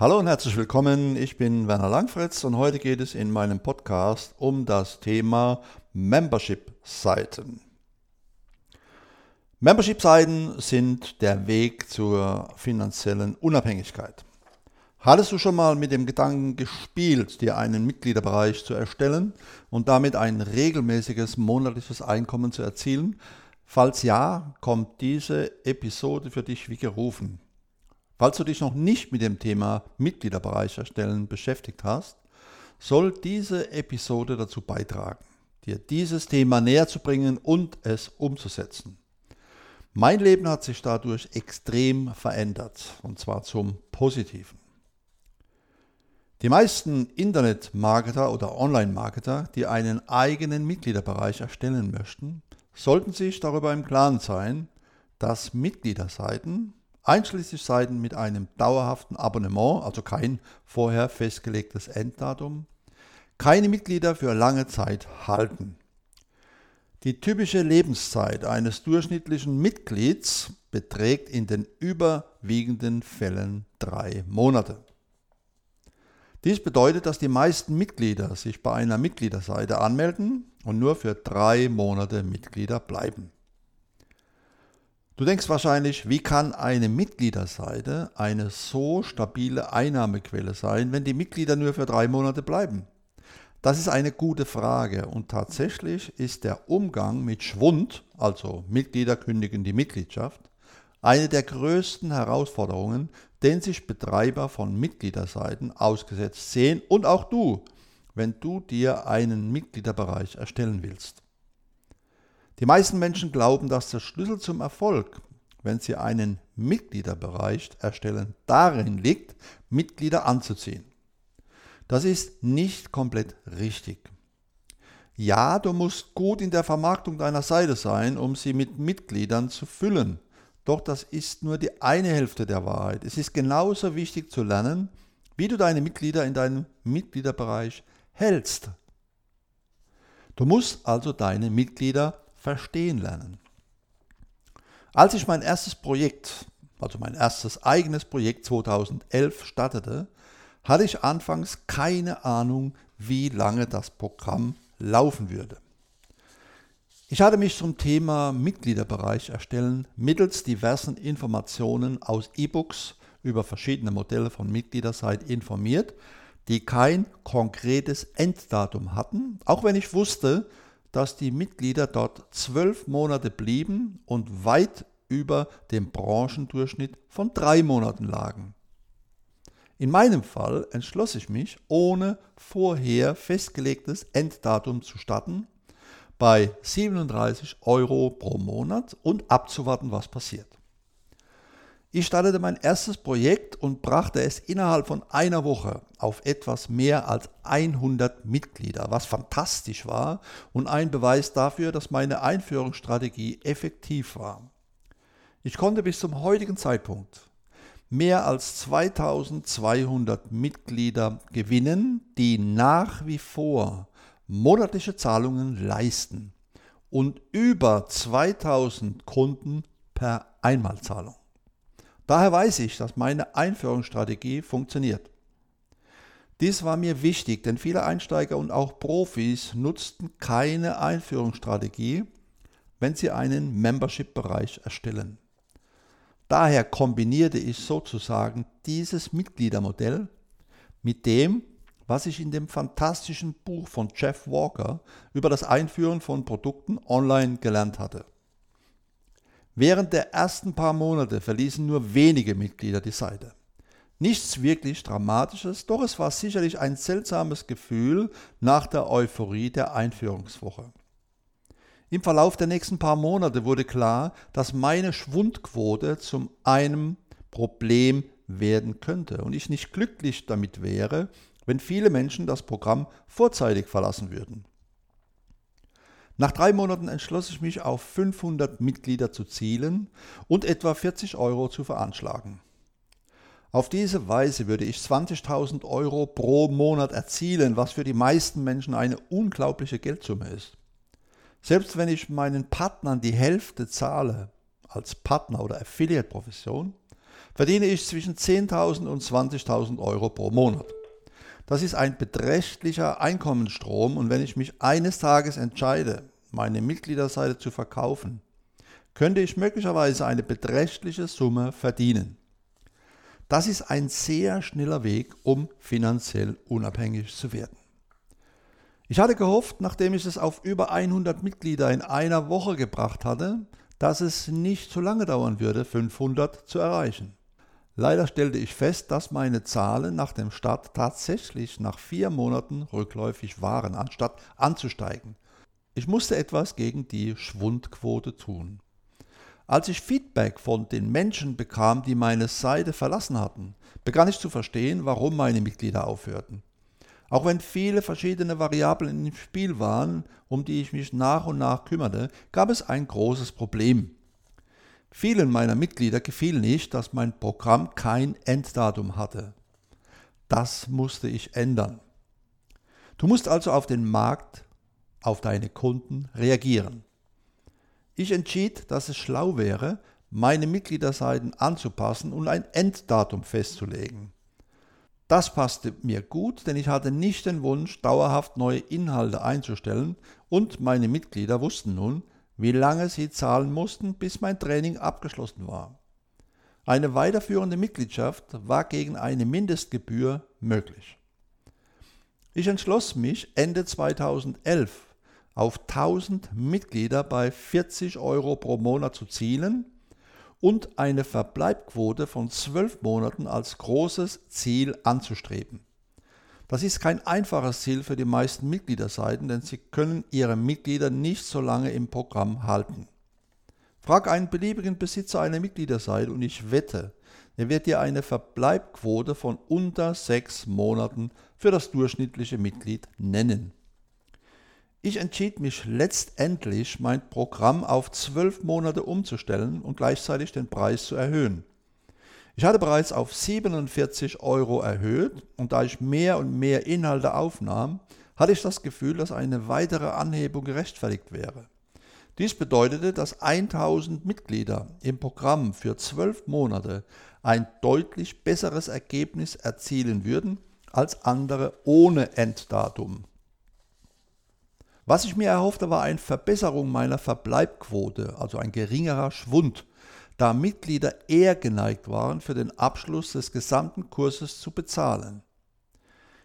Hallo und herzlich willkommen. Ich bin Werner Langfritz und heute geht es in meinem Podcast um das Thema Membership-Seiten. Membership-Seiten sind der Weg zur finanziellen Unabhängigkeit. Hattest du schon mal mit dem Gedanken gespielt, dir einen Mitgliederbereich zu erstellen und damit ein regelmäßiges monatliches Einkommen zu erzielen? Falls ja, kommt diese Episode für dich wie gerufen. Falls du dich noch nicht mit dem Thema Mitgliederbereich erstellen beschäftigt hast, soll diese Episode dazu beitragen, dir dieses Thema näher zu bringen und es umzusetzen. Mein Leben hat sich dadurch extrem verändert, und zwar zum Positiven. Die meisten Internetmarketer oder Online-Marketer, die einen eigenen Mitgliederbereich erstellen möchten, sollten sich darüber im Klaren sein, dass Mitgliederseiten einschließlich Seiten mit einem dauerhaften Abonnement, also kein vorher festgelegtes Enddatum, keine Mitglieder für lange Zeit halten. Die typische Lebenszeit eines durchschnittlichen Mitglieds beträgt in den überwiegenden Fällen drei Monate. Dies bedeutet, dass die meisten Mitglieder sich bei einer Mitgliederseite anmelden und nur für drei Monate Mitglieder bleiben. Du denkst wahrscheinlich, wie kann eine Mitgliederseite eine so stabile Einnahmequelle sein, wenn die Mitglieder nur für drei Monate bleiben? Das ist eine gute Frage und tatsächlich ist der Umgang mit Schwund, also Mitglieder kündigen die Mitgliedschaft, eine der größten Herausforderungen, denen sich Betreiber von Mitgliederseiten ausgesetzt sehen und auch du, wenn du dir einen Mitgliederbereich erstellen willst. Die meisten Menschen glauben, dass der Schlüssel zum Erfolg, wenn sie einen Mitgliederbereich erstellen, darin liegt, Mitglieder anzuziehen. Das ist nicht komplett richtig. Ja, du musst gut in der Vermarktung deiner Seite sein, um sie mit Mitgliedern zu füllen. Doch das ist nur die eine Hälfte der Wahrheit. Es ist genauso wichtig zu lernen, wie du deine Mitglieder in deinem Mitgliederbereich hältst. Du musst also deine Mitglieder verstehen lernen. Als ich mein erstes Projekt, also mein erstes eigenes Projekt 2011 startete, hatte ich anfangs keine Ahnung, wie lange das Programm laufen würde. Ich hatte mich zum Thema Mitgliederbereich erstellen mittels diversen Informationen aus E-Books über verschiedene Modelle von Mitgliederseite informiert, die kein konkretes Enddatum hatten, auch wenn ich wusste, dass die Mitglieder dort zwölf Monate blieben und weit über dem Branchendurchschnitt von drei Monaten lagen. In meinem Fall entschloss ich mich, ohne vorher festgelegtes Enddatum zu starten, bei 37 Euro pro Monat und abzuwarten, was passiert. Ich startete mein erstes Projekt und brachte es innerhalb von einer Woche auf etwas mehr als 100 Mitglieder, was fantastisch war und ein Beweis dafür, dass meine Einführungsstrategie effektiv war. Ich konnte bis zum heutigen Zeitpunkt mehr als 2200 Mitglieder gewinnen, die nach wie vor monatliche Zahlungen leisten und über 2000 Kunden per Einmalzahlung. Daher weiß ich, dass meine Einführungsstrategie funktioniert. Dies war mir wichtig, denn viele Einsteiger und auch Profis nutzten keine Einführungsstrategie, wenn sie einen Membership-Bereich erstellen. Daher kombinierte ich sozusagen dieses Mitgliedermodell mit dem, was ich in dem fantastischen Buch von Jeff Walker über das Einführen von Produkten online gelernt hatte. Während der ersten paar Monate verließen nur wenige Mitglieder die Seite. Nichts wirklich Dramatisches, doch es war sicherlich ein seltsames Gefühl nach der Euphorie der Einführungswoche. Im Verlauf der nächsten paar Monate wurde klar, dass meine Schwundquote zum einem Problem werden könnte und ich nicht glücklich damit wäre, wenn viele Menschen das Programm vorzeitig verlassen würden. Nach drei Monaten entschloss ich mich auf 500 Mitglieder zu zielen und etwa 40 Euro zu veranschlagen. Auf diese Weise würde ich 20.000 Euro pro Monat erzielen, was für die meisten Menschen eine unglaubliche Geldsumme ist. Selbst wenn ich meinen Partnern die Hälfte zahle, als Partner oder Affiliate-Profession, verdiene ich zwischen 10.000 und 20.000 Euro pro Monat. Das ist ein beträchtlicher Einkommensstrom und wenn ich mich eines Tages entscheide, meine Mitgliederseite zu verkaufen, könnte ich möglicherweise eine beträchtliche Summe verdienen. Das ist ein sehr schneller Weg, um finanziell unabhängig zu werden. Ich hatte gehofft, nachdem ich es auf über 100 Mitglieder in einer Woche gebracht hatte, dass es nicht so lange dauern würde, 500 zu erreichen. Leider stellte ich fest, dass meine Zahlen nach dem Start tatsächlich nach vier Monaten rückläufig waren, anstatt anzusteigen. Ich musste etwas gegen die Schwundquote tun. Als ich Feedback von den Menschen bekam, die meine Seite verlassen hatten, begann ich zu verstehen, warum meine Mitglieder aufhörten. Auch wenn viele verschiedene Variablen im Spiel waren, um die ich mich nach und nach kümmerte, gab es ein großes Problem. Vielen meiner Mitglieder gefiel nicht, dass mein Programm kein Enddatum hatte. Das musste ich ändern. Du musst also auf den Markt, auf deine Kunden reagieren. Ich entschied, dass es schlau wäre, meine Mitgliederseiten anzupassen und ein Enddatum festzulegen. Das passte mir gut, denn ich hatte nicht den Wunsch, dauerhaft neue Inhalte einzustellen und meine Mitglieder wussten nun, wie lange sie zahlen mussten, bis mein Training abgeschlossen war. Eine weiterführende Mitgliedschaft war gegen eine Mindestgebühr möglich. Ich entschloss mich Ende 2011 auf 1000 Mitglieder bei 40 Euro pro Monat zu zielen und eine Verbleibquote von zwölf Monaten als großes Ziel anzustreben. Das ist kein einfaches Ziel für die meisten Mitgliederseiten, denn sie können ihre Mitglieder nicht so lange im Programm halten. Frag einen beliebigen Besitzer einer Mitgliederseite und ich wette, er wird dir eine Verbleibquote von unter sechs Monaten für das durchschnittliche Mitglied nennen. Ich entschied mich letztendlich, mein Programm auf zwölf Monate umzustellen und gleichzeitig den Preis zu erhöhen. Ich hatte bereits auf 47 Euro erhöht und da ich mehr und mehr Inhalte aufnahm, hatte ich das Gefühl, dass eine weitere Anhebung gerechtfertigt wäre. Dies bedeutete, dass 1000 Mitglieder im Programm für zwölf Monate ein deutlich besseres Ergebnis erzielen würden als andere ohne Enddatum. Was ich mir erhoffte, war eine Verbesserung meiner Verbleibquote, also ein geringerer Schwund, da Mitglieder eher geneigt waren, für den Abschluss des gesamten Kurses zu bezahlen.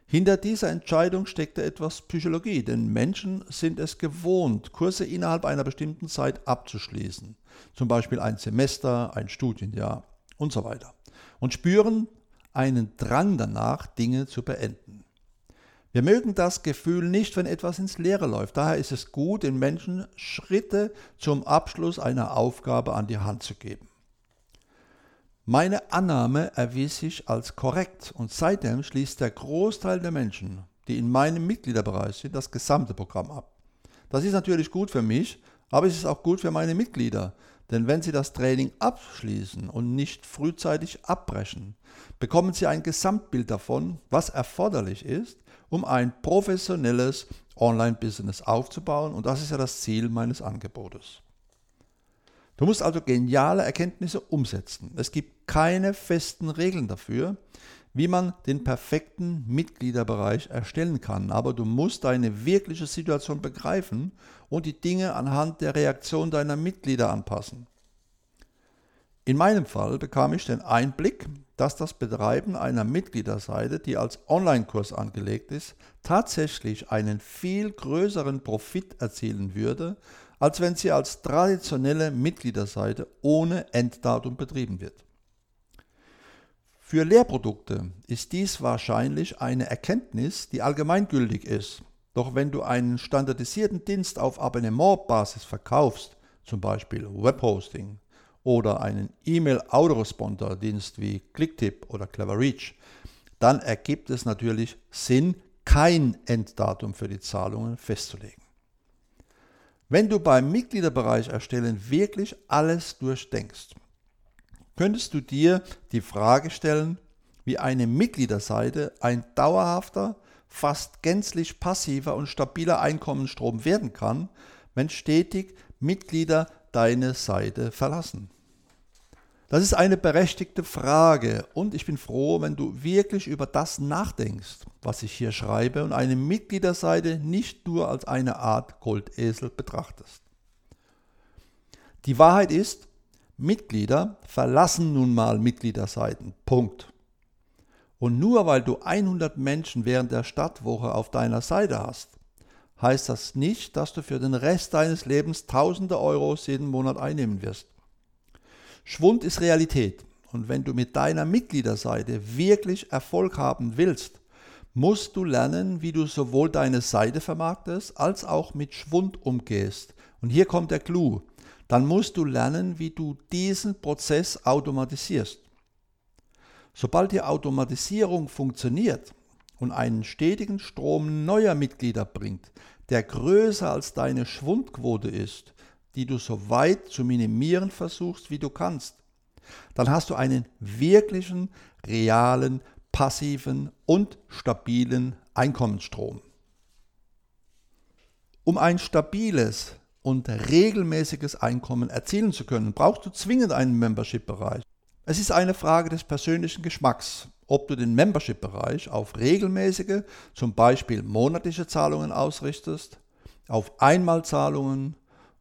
Hinter dieser Entscheidung steckte etwas Psychologie, denn Menschen sind es gewohnt, Kurse innerhalb einer bestimmten Zeit abzuschließen, zum Beispiel ein Semester, ein Studienjahr und so weiter, und spüren einen Drang danach, Dinge zu beenden. Wir mögen das Gefühl nicht, wenn etwas ins Leere läuft. Daher ist es gut, den Menschen Schritte zum Abschluss einer Aufgabe an die Hand zu geben. Meine Annahme erwies sich als korrekt und seitdem schließt der Großteil der Menschen, die in meinem Mitgliederbereich sind, das gesamte Programm ab. Das ist natürlich gut für mich, aber es ist auch gut für meine Mitglieder, denn wenn sie das Training abschließen und nicht frühzeitig abbrechen, bekommen sie ein Gesamtbild davon, was erforderlich ist, um ein professionelles Online-Business aufzubauen. Und das ist ja das Ziel meines Angebotes. Du musst also geniale Erkenntnisse umsetzen. Es gibt keine festen Regeln dafür, wie man den perfekten Mitgliederbereich erstellen kann. Aber du musst deine wirkliche Situation begreifen und die Dinge anhand der Reaktion deiner Mitglieder anpassen. In meinem Fall bekam ich den Einblick, dass das Betreiben einer Mitgliederseite, die als Online-Kurs angelegt ist, tatsächlich einen viel größeren Profit erzielen würde, als wenn sie als traditionelle Mitgliederseite ohne Enddatum betrieben wird. Für Lehrprodukte ist dies wahrscheinlich eine Erkenntnis, die allgemeingültig ist. Doch wenn du einen standardisierten Dienst auf Abonnementbasis verkaufst, zum Beispiel Webhosting, oder einen E-Mail-Autoresponder-Dienst wie Clicktip oder CleverReach, dann ergibt es natürlich Sinn, kein Enddatum für die Zahlungen festzulegen. Wenn du beim Mitgliederbereich erstellen wirklich alles durchdenkst, könntest du dir die Frage stellen, wie eine Mitgliederseite ein dauerhafter, fast gänzlich passiver und stabiler Einkommensstrom werden kann, wenn stetig Mitglieder deine Seite verlassen. Das ist eine berechtigte Frage und ich bin froh, wenn du wirklich über das nachdenkst, was ich hier schreibe und eine Mitgliederseite nicht nur als eine Art Goldesel betrachtest. Die Wahrheit ist, Mitglieder verlassen nun mal Mitgliederseiten. Punkt. Und nur weil du 100 Menschen während der Stadtwoche auf deiner Seite hast, heißt das nicht, dass du für den Rest deines Lebens tausende Euros jeden Monat einnehmen wirst. Schwund ist Realität. Und wenn du mit deiner Mitgliederseite wirklich Erfolg haben willst, musst du lernen, wie du sowohl deine Seite vermarktest, als auch mit Schwund umgehst. Und hier kommt der Clou. Dann musst du lernen, wie du diesen Prozess automatisierst. Sobald die Automatisierung funktioniert und einen stetigen Strom neuer Mitglieder bringt, der größer als deine Schwundquote ist, die du so weit zu minimieren versuchst, wie du kannst, dann hast du einen wirklichen, realen, passiven und stabilen Einkommensstrom. Um ein stabiles und regelmäßiges Einkommen erzielen zu können, brauchst du zwingend einen Membership-Bereich. Es ist eine Frage des persönlichen Geschmacks, ob du den Membership-Bereich auf regelmäßige, zum Beispiel monatliche Zahlungen ausrichtest, auf Einmalzahlungen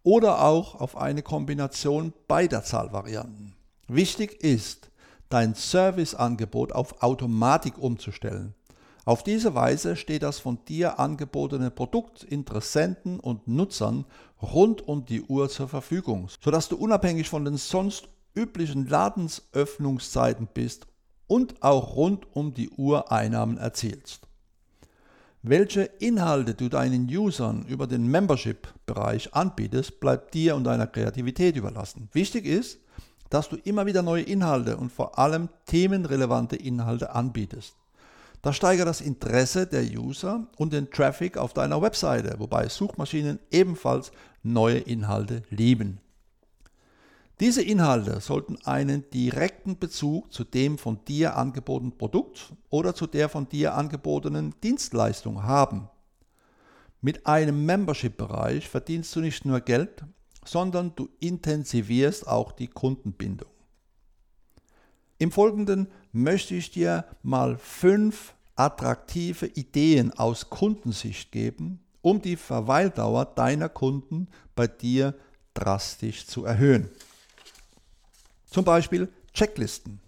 oder auch auf eine Kombination beider Zahlvarianten. Wichtig ist, dein Serviceangebot auf Automatik umzustellen. Auf diese Weise steht das von dir angebotene Produkt Interessenten und Nutzern rund um die Uhr zur Verfügung, sodass du unabhängig von den sonst üblichen Ladensöffnungszeiten bist und auch rund um die Uhr Einnahmen erzielst. Welche Inhalte du deinen Usern über den Membership-Bereich anbietest, bleibt dir und deiner Kreativität überlassen. Wichtig ist, dass du immer wieder neue Inhalte und vor allem themenrelevante Inhalte anbietest. Das steigert das Interesse der User und den Traffic auf deiner Webseite, wobei Suchmaschinen ebenfalls neue Inhalte lieben. Diese Inhalte sollten einen direkten Bezug zu dem von dir angebotenen Produkt oder zu der von dir angebotenen Dienstleistung haben. Mit einem Membership-Bereich verdienst du nicht nur Geld, sondern du intensivierst auch die Kundenbindung. Im Folgenden möchte ich dir mal fünf attraktive Ideen aus Kundensicht geben, um die Verweildauer deiner Kunden bei dir drastisch zu erhöhen. Zum Beispiel Checklisten.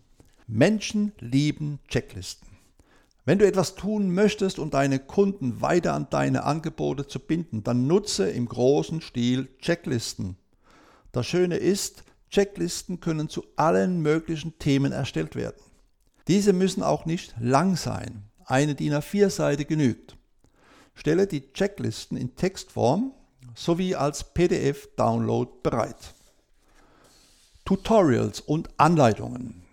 Menschen lieben Checklisten. Wenn du etwas tun möchtest, um deine Kunden weiter an deine Angebote zu binden, dann nutze im großen Stil Checklisten. Das Schöne ist, Checklisten können zu allen möglichen Themen erstellt werden. Diese müssen auch nicht lang sein. Eine DIN A4-Seite genügt. Stelle die Checklisten in Textform sowie als PDF-Download bereit. Tutorials und Anleitungen.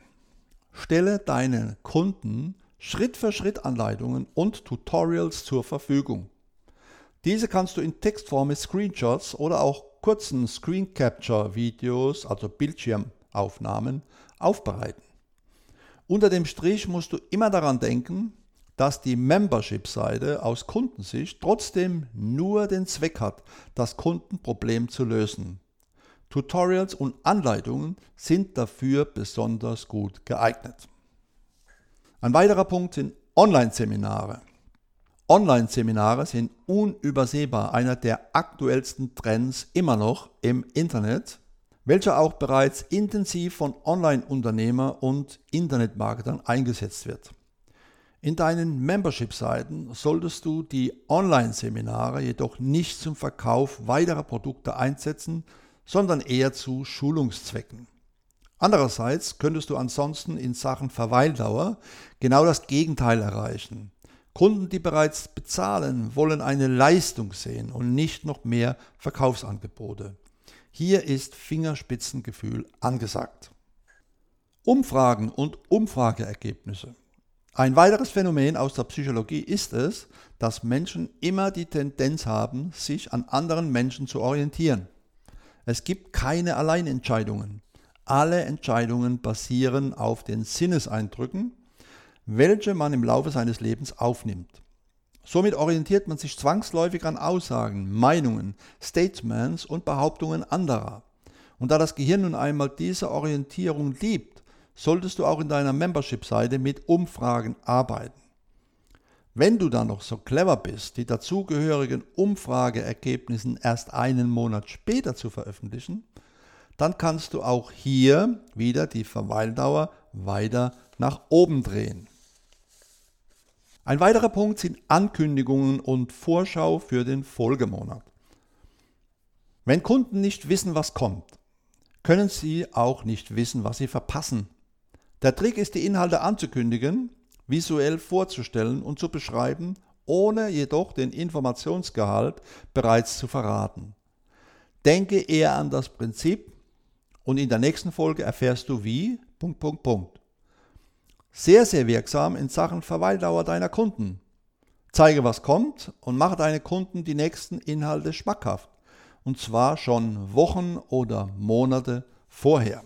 Stelle deinen Kunden Schritt für Schritt Anleitungen und Tutorials zur Verfügung. Diese kannst du in Textform mit Screenshots oder auch kurzen Screen Capture Videos, also Bildschirmaufnahmen, aufbereiten. Unter dem Strich musst du immer daran denken, dass die Membership-Seite aus Kundensicht trotzdem nur den Zweck hat, das Kundenproblem zu lösen. Tutorials und Anleitungen sind dafür besonders gut geeignet. Ein weiterer Punkt sind Online-Seminare. Online-Seminare sind unübersehbar einer der aktuellsten Trends immer noch im Internet, welcher auch bereits intensiv von Online-Unternehmer und Internetmarketern eingesetzt wird. In deinen Membership-Seiten solltest du die Online-Seminare jedoch nicht zum Verkauf weiterer Produkte einsetzen, sondern eher zu Schulungszwecken. Andererseits könntest du ansonsten in Sachen Verweildauer genau das Gegenteil erreichen. Kunden, die bereits bezahlen, wollen eine Leistung sehen und nicht noch mehr Verkaufsangebote. Hier ist Fingerspitzengefühl angesagt. Umfragen und Umfrageergebnisse. Ein weiteres Phänomen aus der Psychologie ist es, dass Menschen immer die Tendenz haben, sich an anderen Menschen zu orientieren. Es gibt keine Alleinentscheidungen. Alle Entscheidungen basieren auf den Sinneseindrücken, welche man im Laufe seines Lebens aufnimmt. Somit orientiert man sich zwangsläufig an Aussagen, Meinungen, Statements und Behauptungen anderer. Und da das Gehirn nun einmal diese Orientierung liebt, solltest du auch in deiner Membership-Seite mit Umfragen arbeiten. Wenn du dann noch so clever bist, die dazugehörigen Umfrageergebnisse erst einen Monat später zu veröffentlichen, dann kannst du auch hier wieder die Verweildauer weiter nach oben drehen. Ein weiterer Punkt sind Ankündigungen und Vorschau für den Folgemonat. Wenn Kunden nicht wissen, was kommt, können sie auch nicht wissen, was sie verpassen. Der Trick ist, die Inhalte anzukündigen visuell vorzustellen und zu beschreiben, ohne jedoch den Informationsgehalt bereits zu verraten. Denke eher an das Prinzip und in der nächsten Folge erfährst du wie. Punkt, Punkt, Punkt. Sehr, sehr wirksam in Sachen Verweildauer deiner Kunden. Zeige, was kommt und mache deine Kunden die nächsten Inhalte schmackhaft. Und zwar schon Wochen oder Monate vorher.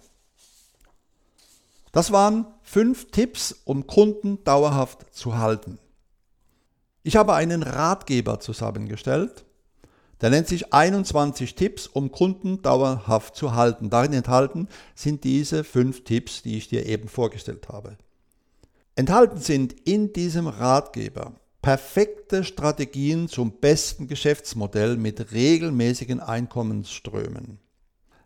Das waren fünf Tipps, um Kunden dauerhaft zu halten. Ich habe einen Ratgeber zusammengestellt, der nennt sich 21 Tipps, um Kunden dauerhaft zu halten. Darin enthalten sind diese fünf Tipps, die ich dir eben vorgestellt habe. Enthalten sind in diesem Ratgeber perfekte Strategien zum besten Geschäftsmodell mit regelmäßigen Einkommensströmen.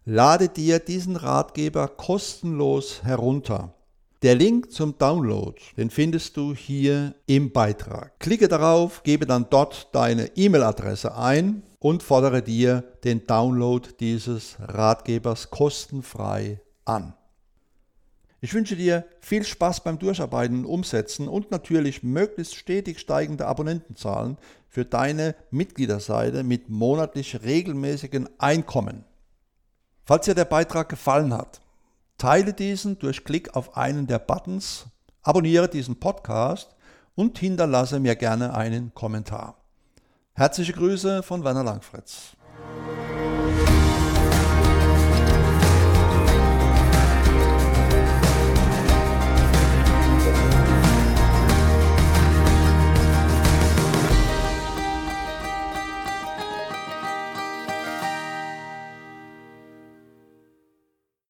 Lade dir diesen Ratgeber kostenlos herunter. Der Link zum Download, den findest du hier im Beitrag. Klicke darauf, gebe dann dort deine E-Mail-Adresse ein und fordere dir den Download dieses Ratgebers kostenfrei an. Ich wünsche dir viel Spaß beim Durcharbeiten und Umsetzen und natürlich möglichst stetig steigende Abonnentenzahlen für deine Mitgliederseite mit monatlich regelmäßigen Einkommen. Falls dir der Beitrag gefallen hat, teile diesen durch Klick auf einen der Buttons, abonniere diesen Podcast und hinterlasse mir gerne einen Kommentar. Herzliche Grüße von Werner Langfritz.